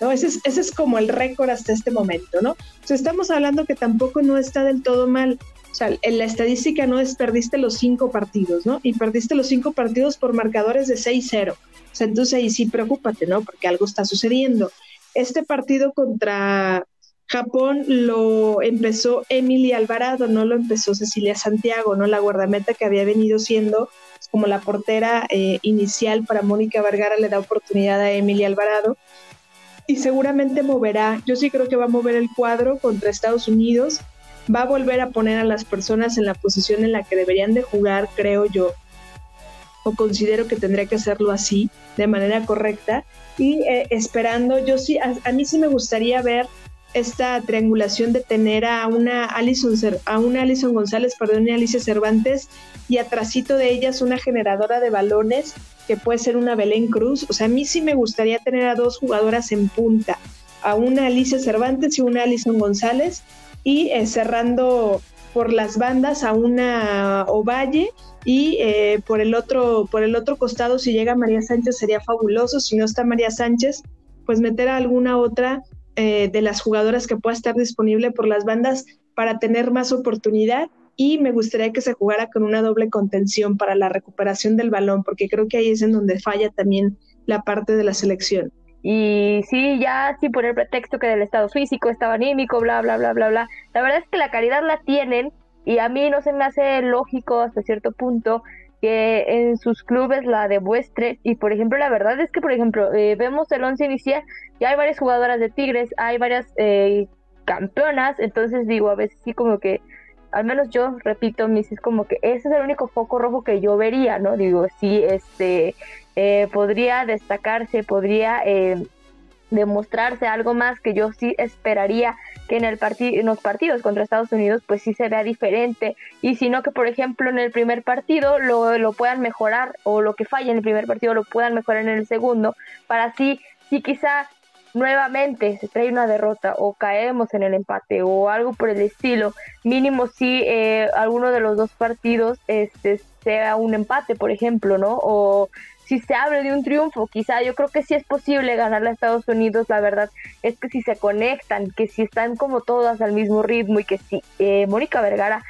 ¿no? Ese es, ese es como el récord hasta este momento, ¿no? O sea, estamos hablando que tampoco no está del todo mal. O sea, en la estadística no es perdiste los cinco partidos, ¿no? Y perdiste los cinco partidos por marcadores de 6-0. O sea, entonces ahí sí preocúpate, ¿no? Porque algo está sucediendo. Este partido contra Japón lo empezó Emily Alvarado, no lo empezó Cecilia Santiago, ¿no? La guardameta que había venido siendo como la portera eh, inicial para Mónica Vergara le da oportunidad a Emily Alvarado y seguramente moverá, yo sí creo que va a mover el cuadro contra Estados Unidos va a volver a poner a las personas en la posición en la que deberían de jugar, creo yo, o considero que tendría que hacerlo así, de manera correcta, y eh, esperando, yo sí, a, mí sí me gustaría ver esta triangulación de tener a una Alison, a una Alison González, perdón, y Alicia Cervantes, y atrásito de ellas una generadora de balones que puede ser una Belén Cruz. O sea, a mí sí me gustaría tener a dos jugadoras en punta, a una Alicia Cervantes y una Alison González, y cerrando por las bandas a una Ovalle y eh, por el otro por el otro costado si llega María Sánchez sería fabuloso si no está María Sánchez pues meter a alguna otra eh, de las jugadoras que pueda estar disponible por las bandas para tener más oportunidad y me gustaría que se jugara con una doble contención para la recuperación del balón porque creo que ahí es en donde falla también la parte de la selección. Y sí, ya sin poner pretexto que del estado físico, estado anímico, bla, bla, bla, bla, bla. La verdad es que la calidad la tienen y a mí no se me hace lógico hasta cierto punto que en sus clubes la demuestre. Y por ejemplo, la verdad es que, por ejemplo, eh, vemos el once inicial y hay varias jugadoras de Tigres, hay varias eh, campeonas, entonces digo, a veces sí como que, al menos yo repito, mis es como que ese es el único foco rojo que yo vería, ¿no? Digo, sí, este, eh, podría destacarse, podría eh, demostrarse algo más que yo sí esperaría que en, el en los partidos contra Estados Unidos pues sí se vea diferente y si no que por ejemplo en el primer partido lo, lo puedan mejorar o lo que falla en el primer partido lo puedan mejorar en el segundo para así si quizá nuevamente se trae una derrota o caemos en el empate o algo por el estilo, mínimo si eh, alguno de los dos partidos este, sea un empate, por ejemplo, ¿no? O si se abre de un triunfo, quizá yo creo que sí es posible ganarle a Estados Unidos, la verdad es que si se conectan, que si están como todas al mismo ritmo y que si eh, Mónica Vergara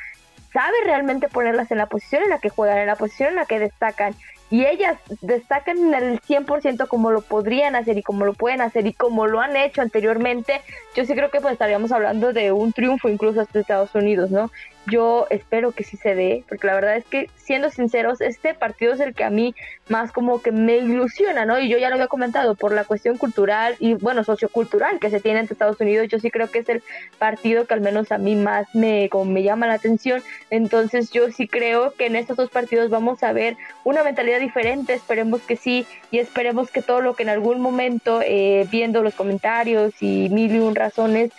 sabe realmente ponerlas en la posición en la que juegan, en la posición en la que destacan y ellas destacan el 100% como lo podrían hacer y como lo pueden hacer y como lo han hecho anteriormente, yo sí creo que pues estaríamos hablando de un triunfo incluso hasta Estados Unidos, ¿no? Yo espero que sí se dé, porque la verdad es que, siendo sinceros, este partido es el que a mí más como que me ilusiona, ¿no? Y yo ya lo había comentado, por la cuestión cultural y, bueno, sociocultural que se tiene entre Estados Unidos, yo sí creo que es el partido que al menos a mí más me, como me llama la atención. Entonces, yo sí creo que en estos dos partidos vamos a ver una mentalidad diferente, esperemos que sí, y esperemos que todo lo que en algún momento, eh, viendo los comentarios y mil y un razones,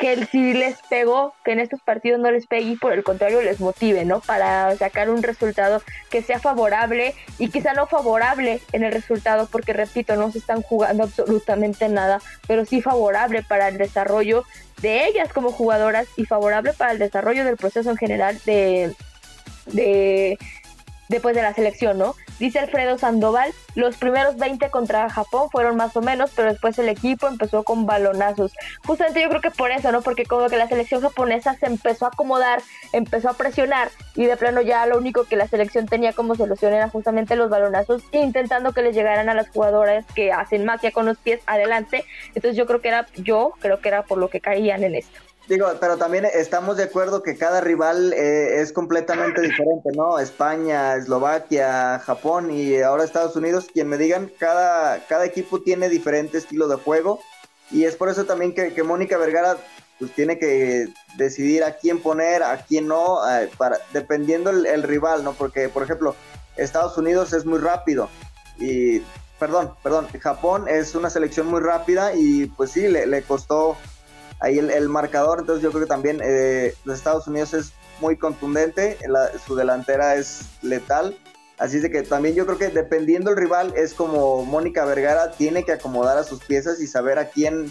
que si les pegó, que en estos partidos no les pegue y por el contrario les motive, ¿no? Para sacar un resultado que sea favorable y quizá no favorable en el resultado, porque repito, no se están jugando absolutamente nada, pero sí favorable para el desarrollo de ellas como jugadoras y favorable para el desarrollo del proceso en general de, de después de la selección, ¿no? Dice Alfredo Sandoval, los primeros 20 contra Japón fueron más o menos, pero después el equipo empezó con balonazos. Justamente yo creo que por eso, ¿no? Porque como que la selección japonesa se empezó a acomodar, empezó a presionar y de plano ya lo único que la selección tenía como solución era justamente los balonazos, intentando que les llegaran a las jugadoras que hacen magia con los pies adelante. Entonces yo creo que era, yo creo que era por lo que caían en esto. Digo, pero también estamos de acuerdo que cada rival eh, es completamente diferente, ¿no? España, Eslovaquia, Japón y ahora Estados Unidos, quien me digan, cada, cada equipo tiene diferente estilo de juego y es por eso también que, Mónica Vergara pues tiene que decidir a quién poner, a quién no, eh, para, dependiendo el, rival, ¿no? Porque, por ejemplo, Estados Unidos es muy rápido y, perdón, perdón, Japón es una selección muy rápida y pues sí, le, le costó ahí el, marcador, entonces yo creo que también eh, los Estados Unidos es muy contundente, su delantera es letal, así de que también yo creo que dependiendo el rival es como Mónica Vergara tiene que acomodar a sus piezas y saber a quién,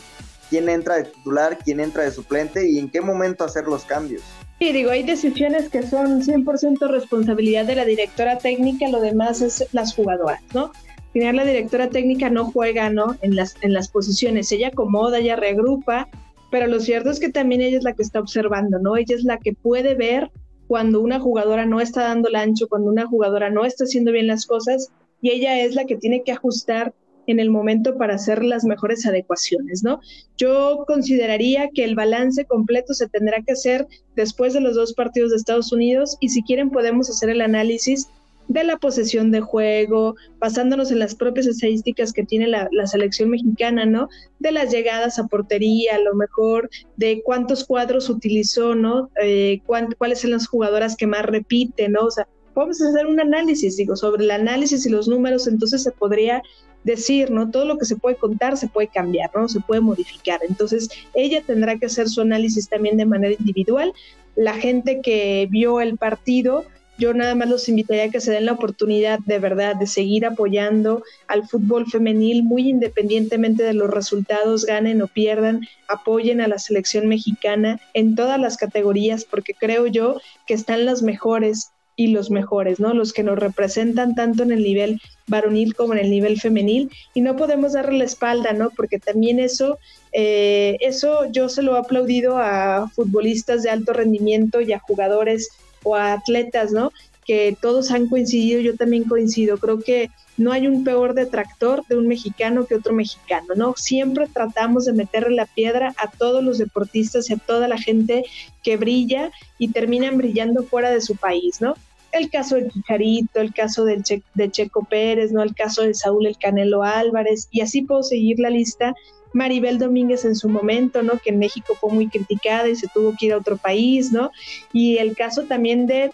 quién entra de titular, quién entra de suplente y en qué momento hacer los cambios. Sí, digo, hay decisiones que son 100% responsabilidad de la directora técnica, lo demás es las jugadoras, ¿no? Al final la directora técnica no juega, ¿no? En las, en las posiciones, ella acomoda, ella regrupa, pero lo cierto es que también ella es la que está observando, ¿no? Ella es la que puede ver cuando una jugadora no está dando el ancho, cuando una jugadora no está haciendo bien las cosas, y ella es la que tiene que ajustar en el momento para hacer las mejores adecuaciones, ¿no? Yo consideraría que el balance completo se tendrá que hacer después de los dos partidos de Estados Unidos y si quieren podemos hacer el análisis de la posesión de juego, basándonos en las propias estadísticas que tiene la, selección mexicana, ¿no? De las llegadas a portería, a lo mejor, de cuántos cuadros utilizó, ¿no? Eh, cuáles son las jugadoras que más repiten, ¿no? O sea, podemos hacer un análisis, digo, sobre el análisis y los números, entonces se podría decir, ¿no? Todo lo que se puede contar se puede cambiar, ¿no? Se puede modificar. Entonces, ella tendrá que hacer su análisis también de manera individual. La gente que vio el partido, yo nada más los invitaría a que se den la oportunidad de verdad de seguir apoyando al fútbol femenil muy independientemente de los resultados, ganen o pierdan, apoyen a la selección mexicana en todas las categorías porque creo yo que están las mejores y los mejores, ¿no? Los que nos representan tanto en el nivel varonil como en el nivel femenil y no podemos darle la espalda, ¿no? Porque también eso, eh, eso yo se lo he aplaudido a futbolistas de alto rendimiento y a jugadores o a atletas, ¿no? Que todos han coincidido, yo también coincido, creo que no hay un peor detractor de un mexicano que otro mexicano, ¿no? Siempre tratamos de meterle la piedra a todos los deportistas y a toda la gente que brilla y terminan brillando fuera de su país, ¿no? El caso del Chicharito, el caso del de Checo Pérez, ¿no? El caso de Saúl El Canelo Álvarez, y así puedo seguir la lista Maribel Domínguez en su momento, ¿no? Que en México fue muy criticada y se tuvo que ir a otro país, ¿no? Y el caso también de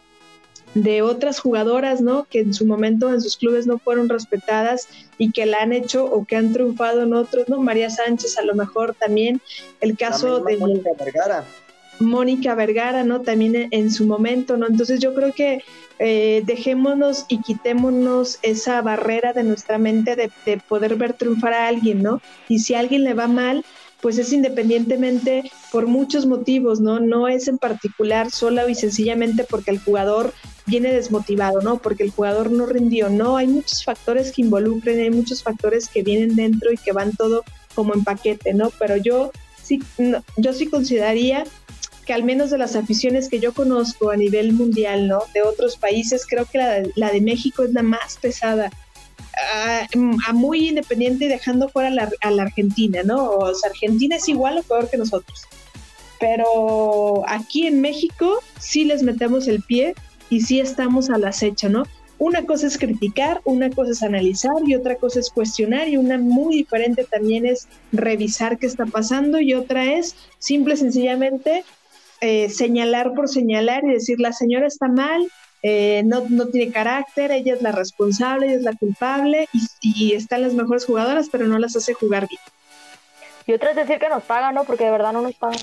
de otras jugadoras, ¿no? Que en su momento en sus clubes no fueron respetadas y que la han hecho o que han triunfado en otros, ¿no? María Sánchez a lo mejor también, el caso de Mónica Vergara. Mónica Vergara, ¿no? También en su momento, ¿no? Entonces yo creo que eh, dejémonos y quitémonos esa barrera de nuestra mente de, de, poder ver triunfar a alguien, ¿no? Y si a alguien le va mal, pues es independientemente por muchos motivos, ¿no? No es en particular solo y sencillamente porque el jugador viene desmotivado, ¿no? Porque el jugador no rindió, no, hay muchos factores que involucren, hay muchos factores que vienen dentro y que van todo como en paquete, ¿no? Pero yo sí, yo sí consideraría que al menos de las aficiones que yo conozco a nivel mundial, ¿no? De otros países, creo que la, de México es la más pesada. Muy independiente y dejando fuera a la Argentina, ¿no? O sea, Argentina es igual o peor que nosotros. Pero aquí en México sí les metemos el pie y sí estamos a la acecha, ¿no? Una cosa es criticar, una cosa es analizar y otra cosa es cuestionar y una muy diferente también es revisar qué está pasando y otra es simple y sencillamente eh, señalar por señalar y decir la señora está mal, eh, no, no, tiene carácter, ella es la responsable, ella es la culpable y, y, están las mejores jugadoras, pero no las hace jugar bien. Y otras decir que nos pagan, ¿no? Porque de verdad no nos pagan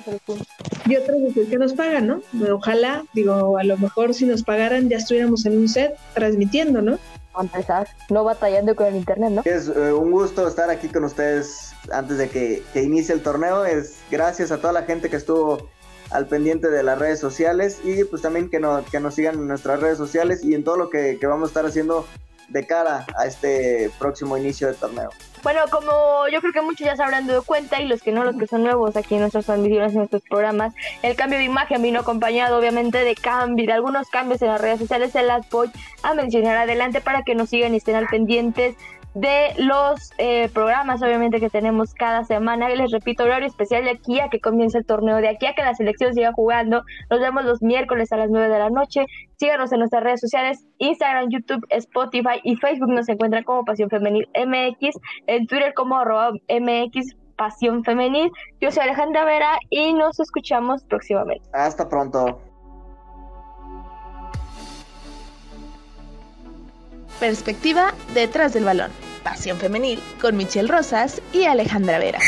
Y otras decir que nos pagan, ¿no? Ojalá, digo, a lo mejor si nos pagaran ya estuviéramos en un set transmitiendo, ¿no? A empezar, no batallando con el internet, ¿no? Es eh, un gusto estar aquí con ustedes antes de que, que inicie el torneo. Es gracias a toda la gente que estuvo al pendiente de las redes sociales y pues también que, no, que nos sigan en nuestras redes sociales y en todo lo que, que vamos a estar haciendo de cara a este próximo inicio de torneo. Bueno, como yo creo que muchos ya se habrán dado cuenta y los que no, los que son nuevos aquí en nuestras transmisiones, en nuestros programas, el cambio de imagen vino acompañado obviamente de cambio, de algunos cambios en las redes sociales, se las voy a mencionar adelante para que nos sigan y estén al pendientes de los eh, programas, obviamente, que tenemos cada semana. Y les repito, horario especial de aquí a que comience el torneo, de aquí a que la selección siga jugando. Nos vemos los miércoles a las 9 de la noche. Síganos en nuestras redes sociales, Instagram, YouTube, Spotify y Facebook. Nos encuentran como Pasión Femenil MX, en Twitter como arroba MX Pasión Femenil. Yo soy Alejandra Vera y nos escuchamos próximamente. Hasta pronto. Perspectiva detrás del balón. Pasión femenil con Michelle Rosas y Alejandra Vera.